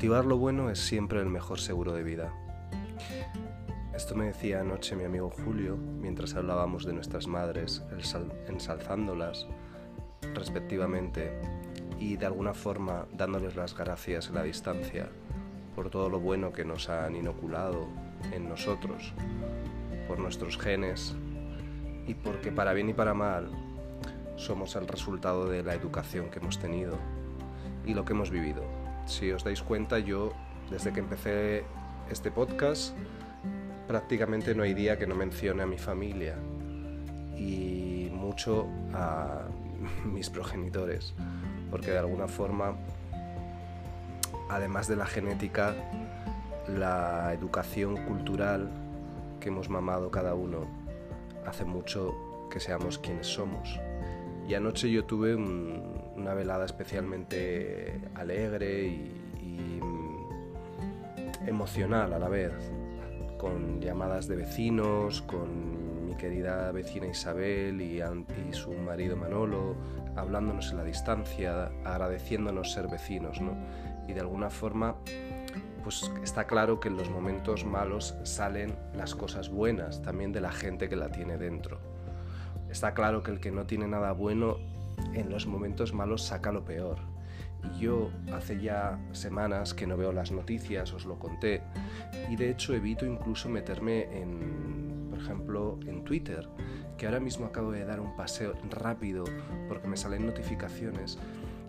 cultivar lo bueno es siempre el mejor seguro de vida. Esto me decía anoche mi amigo Julio mientras hablábamos de nuestras madres, ensalzándolas respectivamente y de alguna forma dándoles las gracias en la distancia por todo lo bueno que nos han inoculado en nosotros, por nuestros genes y porque para bien y para mal somos el resultado de la educación que hemos tenido y lo que hemos vivido. Si os dais cuenta, yo desde que empecé este podcast prácticamente no hay día que no mencione a mi familia y mucho a mis progenitores, porque de alguna forma, además de la genética, la educación cultural que hemos mamado cada uno hace mucho que seamos quienes somos. Y anoche yo tuve una velada especialmente alegre y, mm, emocional a la vez, con llamadas de vecinos, con mi querida vecina Isabel y, su marido Manolo, hablándonos en la distancia, agradeciéndonos ser vecinos, ¿no? Y de alguna forma, pues está claro que en los momentos malos salen las cosas buenas también de la gente que la tiene dentro. Está claro que el que no tiene nada bueno en los momentos malos saca lo peor. Y yo hace ya semanas que no veo las noticias, os lo conté, y de hecho evito incluso meterme en, por ejemplo, en Twitter, que ahora mismo acabo de dar un paseo rápido porque me salen notificaciones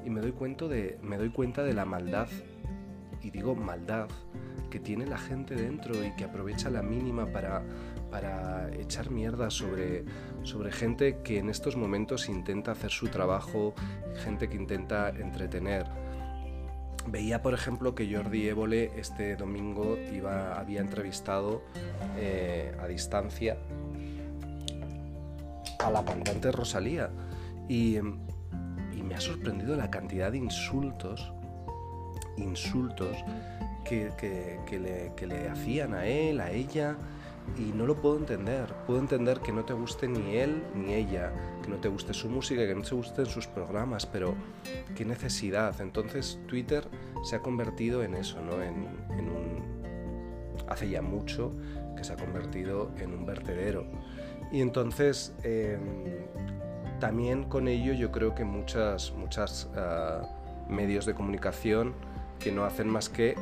y me doy cuenta de, me doy cuenta de la maldad, y digo maldad, que tiene la gente dentro y que aprovecha la mínima para para echar mierda sobre, sobre gente que en estos momentos intenta hacer su trabajo, gente que intenta entretener. Veía, por ejemplo, que Jordi Évole este domingo iba, había entrevistado eh, a distancia a la cantante Rosalía y, me ha sorprendido la cantidad de insultos, insultos que, le, que le hacían a él, a ella, y no lo puedo entender. Puedo entender que no te guste ni él ni ella, que no te guste su música, que no te gusten sus programas, pero qué necesidad. Entonces Twitter se ha convertido en eso, ¿no? En, un... Hace ya mucho que se ha convertido en un vertedero. Y entonces em, también con ello yo creo que muchas, muchas ah, medios de comunicación que no hacen más que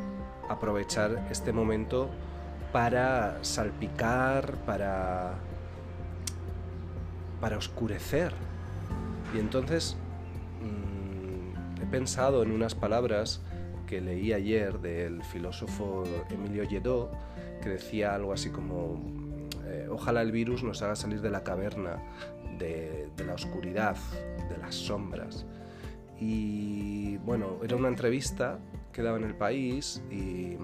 aprovechar este momento para salpicar, para, para oscurecer. Y entonces mm, he pensado en unas palabras que leí ayer del filósofo Emilio Lledó, que decía algo así como, eh, ojalá el virus nos haga salir de la caverna, de, de la oscuridad, de las sombras. Y bueno, era una entrevista que daba en el país y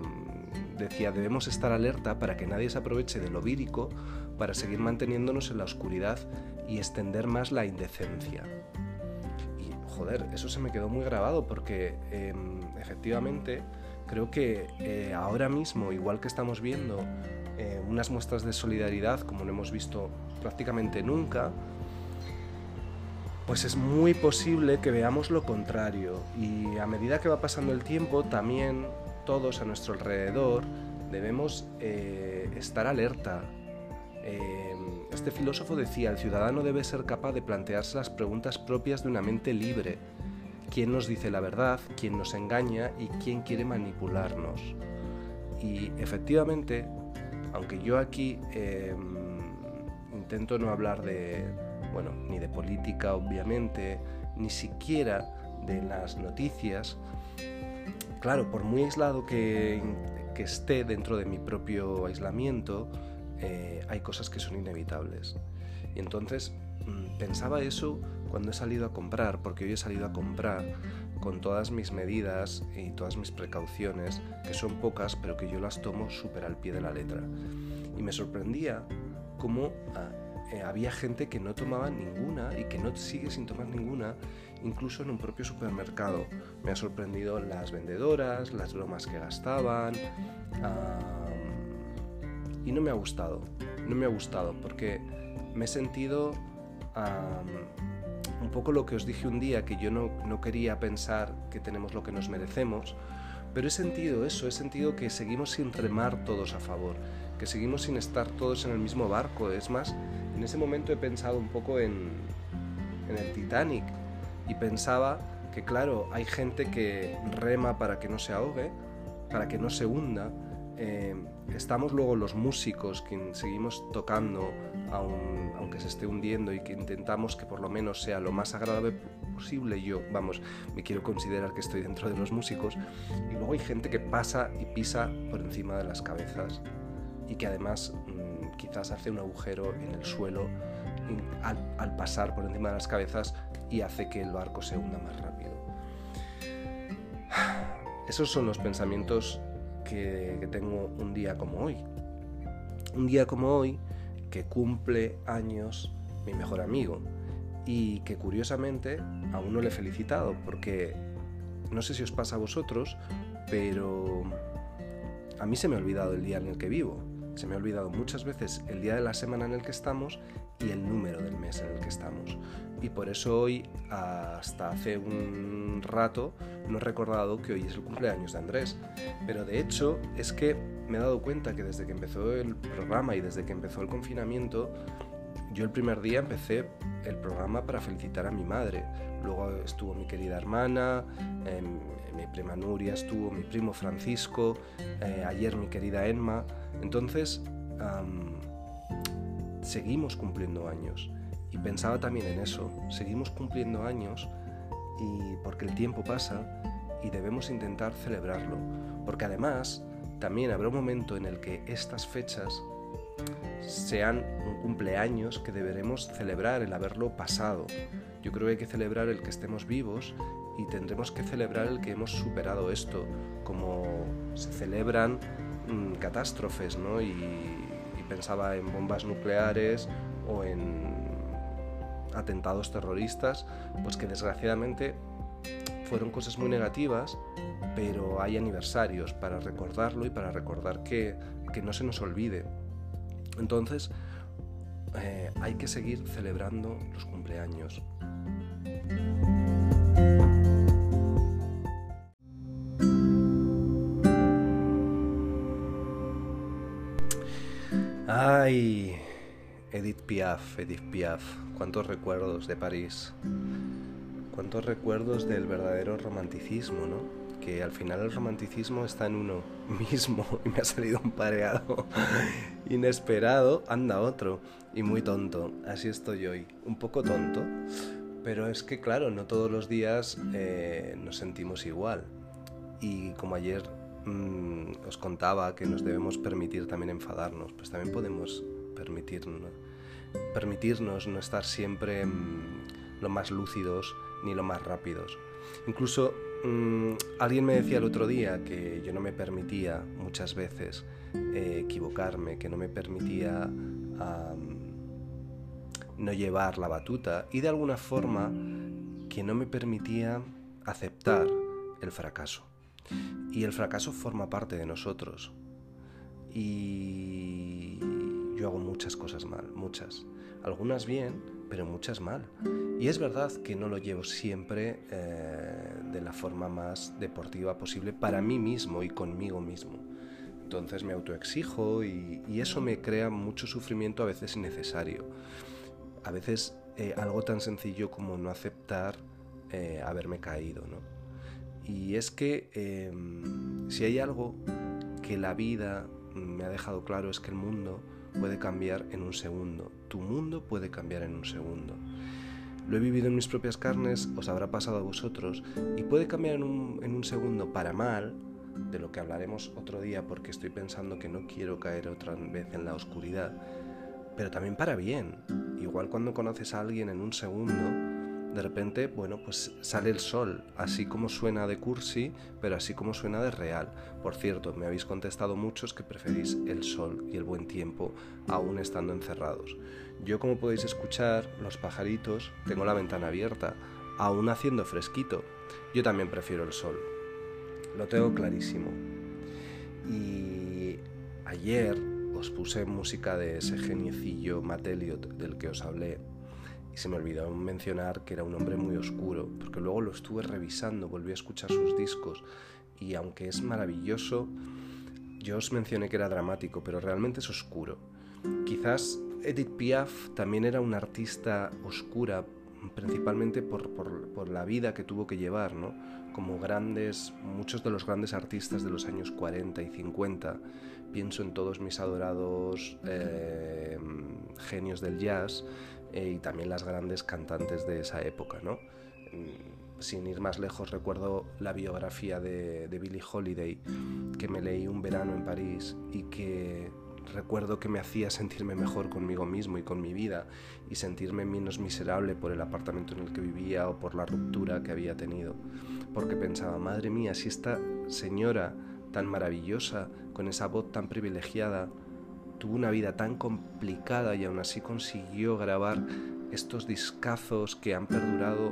decía, debemos estar alerta para que nadie se aproveche de lo vírico para seguir manteniéndonos en la oscuridad y extender más la indecencia. Y joder, eso se me quedó muy grabado porque em, efectivamente creo que eh, ahora mismo, igual que estamos viendo eh, unas muestras de solidaridad como no hemos visto prácticamente nunca, pues es muy posible que veamos lo contrario y a medida que va pasando el tiempo también todos a nuestro alrededor debemos eh, estar alerta. Eh, este filósofo decía, el ciudadano debe ser capaz de plantearse las preguntas propias de una mente libre. ¿Quién nos dice la verdad? ¿Quién nos engaña? ¿Y quién quiere manipularnos? Y efectivamente, aunque yo aquí em, intento no hablar de, bueno, ni de política obviamente, ni siquiera de las noticias, claro, por muy aislado que, esté dentro de mi propio aislamiento, eh, hay cosas que son inevitables. Y entonces mm, pensaba eso cuando he salido a comprar, porque hoy he salido a comprar con todas mis medidas y todas mis precauciones, que son pocas, pero que yo las tomo súper al pie de la letra. Y me sorprendía cómo ah, eh, había gente que no tomaba ninguna y que no sigue sin tomar ninguna incluso en un propio supermercado. Me ha sorprendido las vendedoras, las bromas que gastaban y no me ha gustado, no me ha gustado porque me he sentido un poco lo que os dije un día, que yo no, no quería pensar que tenemos lo que nos merecemos, Pero he sentido eso, he sentido que seguimos sin remar todos a favor, que seguimos sin estar todos en el mismo barco. Es más, en ese momento he pensado un poco en, el Titanic y pensaba que claro, hay gente que rema para que no se ahogue, para que no se hunda. Eh, estamos luego los músicos que seguimos tocando aunque se esté hundiendo y que intentamos que por lo menos sea lo más agradable posible. Yo, vamos, me quiero considerar que estoy dentro de los músicos. Y luego hay gente que pasa y pisa por encima de las cabezas y que además mm, quizás hace un agujero en el suelo al pasar por encima de las cabezas y hace que el barco se hunda más rápido. Esos son los pensamientos que, tengo un día como hoy. Un día como hoy que cumple años mi mejor amigo y que curiosamente aún no le he felicitado porque no sé si os pasa a vosotros, pero a mí se me ha olvidado el día en el que vivo. Se me ha olvidado muchas veces el día de la semana en el que estamos y el número del mes en el que estamos. Y por eso hoy, hasta hace un rato, no he recordado que hoy es el cumpleaños de Andrés. Pero de hecho es que me he dado cuenta que desde que empezó el programa y desde que empezó el confinamiento, yo el primer día empecé el programa para felicitar a mi madre. Luego estuvo mi querida hermana, em, mi prima Nuria estuvo, mi primo Francisco, eh, ayer mi querida Emma. Entonces, seguimos cumpliendo años. Y pensaba también en eso, seguimos cumpliendo años y porque el tiempo pasa y debemos intentar celebrarlo. Porque además también habrá un momento en el que estas fechas sean un cumpleaños que deberemos celebrar el haberlo pasado. Yo creo que hay que celebrar el que estemos vivos y tendremos que celebrar el que hemos superado esto, como se celebran mm, catástrofes, ¿no? Y, pensaba en bombas nucleares o en atentados terroristas, pues que desgraciadamente fueron cosas muy negativas, pero hay aniversarios para recordarlo y para recordar que, que no se nos olvide. Entonces, eh, hay que seguir celebrando los cumpleaños. Ay, Edith Piaf, Edith Piaf, cuántos recuerdos de París, cuántos recuerdos del verdadero romanticismo, ¿no? Que al final el romanticismo está en uno mismo y me ha salido un pareado inesperado, anda otro y muy tonto. Así estoy hoy, un poco tonto, pero es que claro, no todos los días eh, nos sentimos igual. Y como ayer Mm, os contaba que nos debemos permitir también enfadarnos, pues también podemos permitirnos, permitirnos no estar siempre mm, lo más lúcidos ni lo más rápidos. Incluso mm, alguien me decía el otro día que yo no me permitía muchas veces eh, equivocarme, que no me permitía no llevar la batuta y de alguna forma que no me permitía aceptar el fracaso. Y el fracaso forma parte de nosotros. Y yo hago muchas cosas mal, muchas. Algunas bien, pero muchas mal. Y es verdad que no lo llevo siempre eh, de la forma más deportiva posible para mí mismo y conmigo mismo. Entonces me autoexijo y, eso me crea mucho sufrimiento a veces innecesario. A veces eh, algo tan sencillo como no aceptar eh, haberme caído, ¿no? Y es que em, si hay algo que la vida me ha dejado claro es que el mundo puede cambiar en un segundo. Tu mundo puede cambiar en un segundo. Lo he vivido en mis propias carnes, os habrá pasado a vosotros, y puede cambiar en un, en un segundo para mal, de lo que hablaremos otro día porque estoy pensando que no quiero caer otra vez en la oscuridad, pero también para bien. Igual cuando conoces a alguien en un segundo, de repente, bueno, pues sale el sol, así como suena de cursi, pero así como suena de real. Por cierto, me habéis contestado muchos que preferís el sol y el buen tiempo aún estando encerrados. Yo, como podéis escuchar, los pajaritos, tengo la ventana abierta, aún haciendo fresquito. Yo también prefiero el sol. Lo tengo clarísimo. Y ayer os puse música de ese geniecillo Mateliot del que os hablé Y se me olvidó mencionar que era un hombre muy oscuro, porque luego lo estuve revisando, volví a escuchar sus discos y aunque es maravilloso, yo os mencioné que era dramático, pero realmente es oscuro. Quizás Edith Piaf también era una artista oscura, principalmente por, por, la vida que tuvo que llevar, ¿no? Como grandes, muchos de los grandes artistas de los años 40 y 50, pienso en todos mis adorados eh, genios del jazz eh, y también las grandes cantantes de esa época, ¿no? Mm, sin ir más lejos, recuerdo la biografía de, de Billie Holiday que me leí un verano en París y que recuerdo que me hacía sentirme mejor conmigo mismo y con mi vida y sentirme menos miserable por el apartamento en el que vivía o por la ruptura que había tenido. Porque pensaba, madre mía, si esta señora tan maravillosa, con esa voz tan privilegiada, tuvo una vida tan complicada y aún así consiguió grabar estos discazos que han perdurado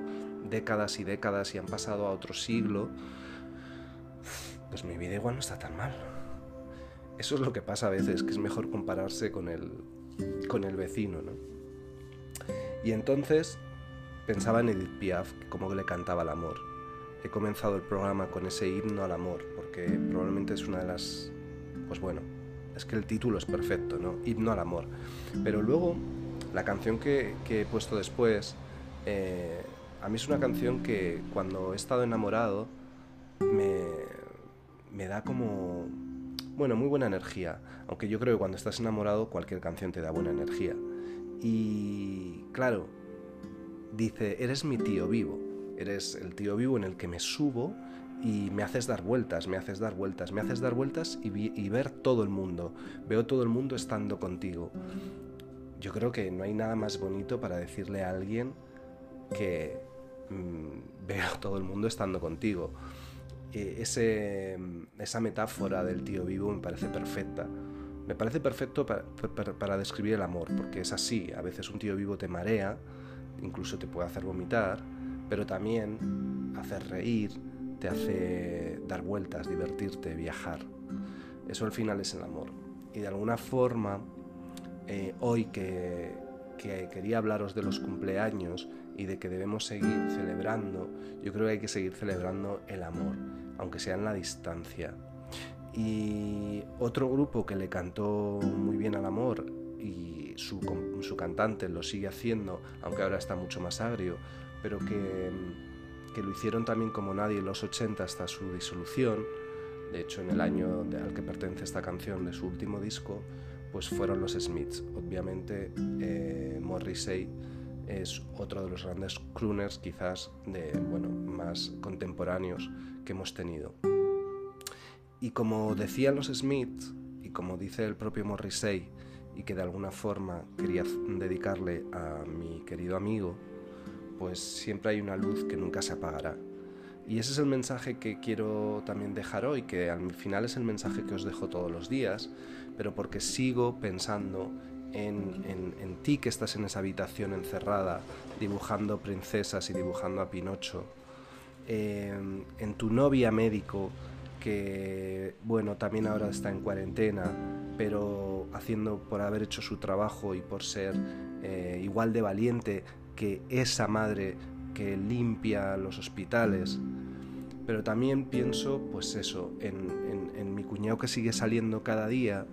décadas y décadas y han pasado a otro siglo, pues mi vida igual no está tan mal. Eso es lo que pasa a veces, que es mejor compararse con el, con el vecino, ¿no? Y entonces pensaba en Edith Piaf, como le cantaba el amor. He comenzado el programa con ese himno al amor, porque probablemente es una de las... Pues bueno, es que el título es perfecto, ¿no? Himno al amor. Pero luego, la canción que, he puesto después, eh, a mí es una canción que cuando he estado enamorado me, me da como bueno, muy buena energía, aunque yo creo que cuando estás enamorado cualquier canción te da buena energía. Y claro, dice, eres mi tío vivo, eres el tío vivo en el que me subo y me haces dar vueltas, me haces dar vueltas, me haces dar vueltas y, ver todo el mundo. Veo todo el mundo estando contigo. Yo creo que no hay nada más bonito para decirle a alguien que mm, veo todo el mundo estando contigo ese, esa metáfora del tío vivo me parece perfecta. Me parece perfecto para, describir el amor, porque es así. A veces un tío vivo te marea, incluso te puede hacer vomitar, pero también hacer reír, te hace dar vueltas, divertirte, viajar. Eso al final es el amor. Y de alguna forma, eh, hoy que, que quería hablaros de los cumpleaños y de que debemos seguir celebrando, yo creo que hay que seguir celebrando el amor aunque sea en la distancia. Y otro grupo que le cantó muy bien al amor y su, su cantante lo sigue haciendo, aunque ahora está mucho más agrio, pero que, que lo hicieron también como nadie en los 80 hasta su disolución, de hecho en el año al que pertenece esta canción de su último disco, pues fueron los Smiths. Obviamente eh, Morrissey es otro de los grandes crooners quizás de, bueno, más contemporáneos que hemos tenido. Y como decían los Smiths, y como dice el propio Morrissey, y que de alguna forma quería dedicarle a mi querido amigo, pues siempre hay una luz que nunca se apagará. Y ese es el mensaje que quiero también dejar hoy, que al final es el mensaje que os dejo todos los días, pero porque sigo pensando en, ti que estás en esa habitación encerrada, dibujando princesas y dibujando a Pinocho, en tu novia médico que, bueno, también ahora está en cuarentena, pero haciendo por haber hecho su trabajo y por ser eh, igual de valiente que esa madre que limpia los hospitales. Pero también pienso, pues eso, en mi cuñado que sigue saliendo cada día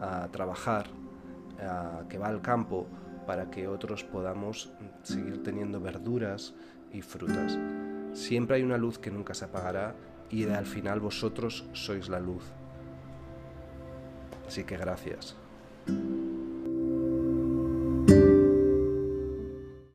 a trabajar que va al campo para que otros podamos seguir teniendo verduras y frutas. Siempre hay una luz que nunca se apagará y al final vosotros sois la luz. Así que gracias.